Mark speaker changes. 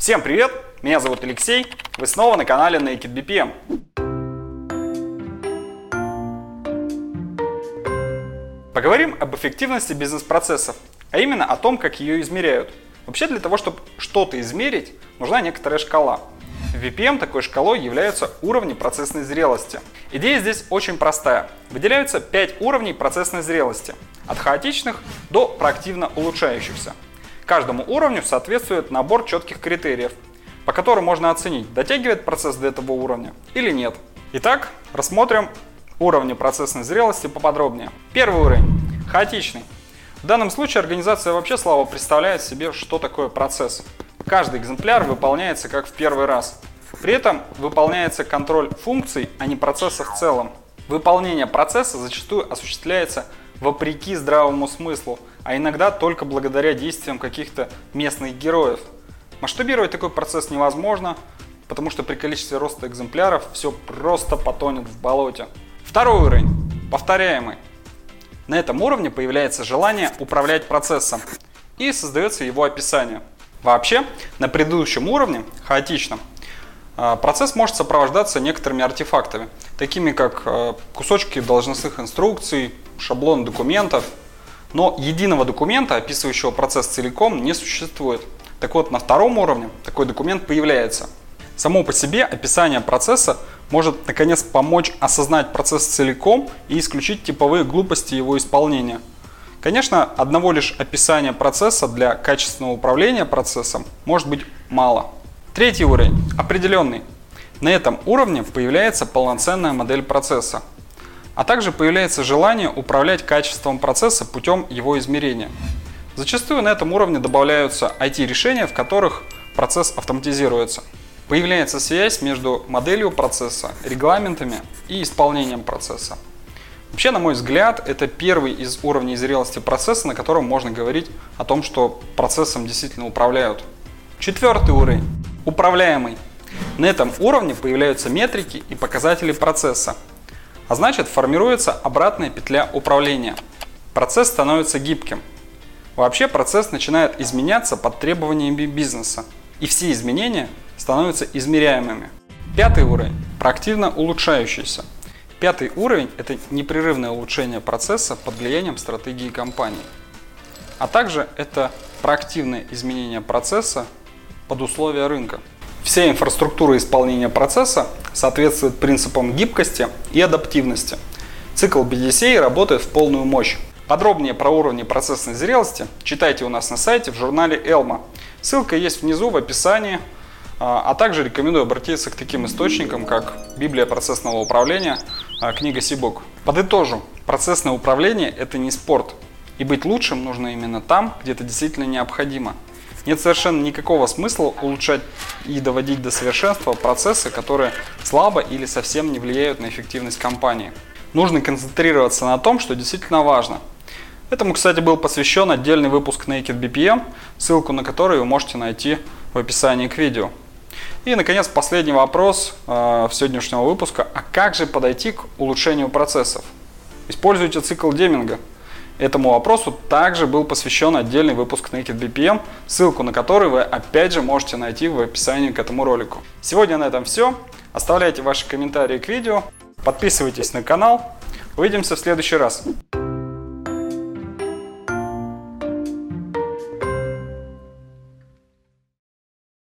Speaker 1: Всем привет! Меня зовут Алексей. Вы снова на канале Naked BPM. Поговорим об эффективности бизнес-процессов, а именно о том, как ее измеряют. Вообще для того, чтобы что-то измерить, нужна некоторая шкала. В VPM такой шкалой являются уровни процессной зрелости. Идея здесь очень простая. Выделяются 5 уровней процессной зрелости. От хаотичных до проактивно улучшающихся. Каждому уровню соответствует набор четких критериев, по которым можно оценить, дотягивает процесс до этого уровня или нет. Итак, рассмотрим уровни процессной зрелости поподробнее. Первый уровень – хаотичный. В данном случае организация вообще слабо представляет себе, что такое процесс. Каждый экземпляр выполняется как в первый раз. При этом выполняется контроль функций, а не процесса в целом. Выполнение процесса зачастую осуществляется вопреки здравому смыслу, а иногда только благодаря действиям каких-то местных героев. Масштабировать такой процесс невозможно, потому что при количестве роста экземпляров все просто потонет в болоте. Второй уровень – повторяемый. На этом уровне появляется желание управлять процессом и создается его описание. Вообще, на предыдущем уровне, хаотичном, процесс может сопровождаться некоторыми артефактами, такими как а, кусочки должностных инструкций, шаблон документов, но единого документа, описывающего процесс целиком, не существует. Так вот, на втором уровне такой документ появляется. Само по себе описание процесса может наконец помочь осознать процесс целиком и исключить типовые глупости его исполнения. Конечно, одного лишь описания процесса для качественного управления процессом может быть мало. Третий уровень – определенный. На этом уровне появляется полноценная модель процесса – а также появляется желание управлять качеством процесса путем его измерения. Зачастую на этом уровне добавляются IT-решения, в которых процесс автоматизируется. Появляется связь между моделью процесса, регламентами и исполнением процесса. Вообще, на мой взгляд, это первый из уровней зрелости процесса, на котором можно говорить о том, что процессом действительно управляют. Четвертый уровень – управляемый. На этом уровне появляются метрики и показатели процесса, а значит формируется обратная петля управления. Процесс становится гибким. Вообще процесс начинает изменяться под требованиями бизнеса. И все изменения становятся измеряемыми. Пятый уровень – проактивно улучшающийся. Пятый уровень – это непрерывное улучшение процесса под влиянием стратегии компании. А также это проактивное изменение процесса под условия рынка. Вся инфраструктура исполнения процесса соответствует принципам гибкости и адаптивности. Цикл BDCA работает в полную мощь. Подробнее про уровни процессной зрелости читайте у нас на сайте в журнале Elma. Ссылка есть внизу в описании, а, а также рекомендую обратиться к таким источникам, как Библия процессного управления, а, книга Сибук. Подытожу, процессное управление – это не спорт. И быть лучшим нужно именно там, где это действительно необходимо – нет совершенно никакого смысла улучшать и доводить до совершенства процессы, которые слабо или совсем не влияют на эффективность компании. Нужно концентрироваться на том, что действительно важно. Этому, кстати, был посвящен отдельный выпуск Naked BPM, ссылку на который вы можете найти в описании к видео. И, наконец, последний вопрос э, сегодняшнего выпуска. А как же подойти к улучшению процессов? Используйте цикл Деминга – Этому вопросу также был посвящен отдельный выпуск Naked BPM, ссылку на который вы опять же можете найти в описании к этому ролику. Сегодня на этом все. Оставляйте ваши комментарии к видео, подписывайтесь на канал. Увидимся в следующий раз.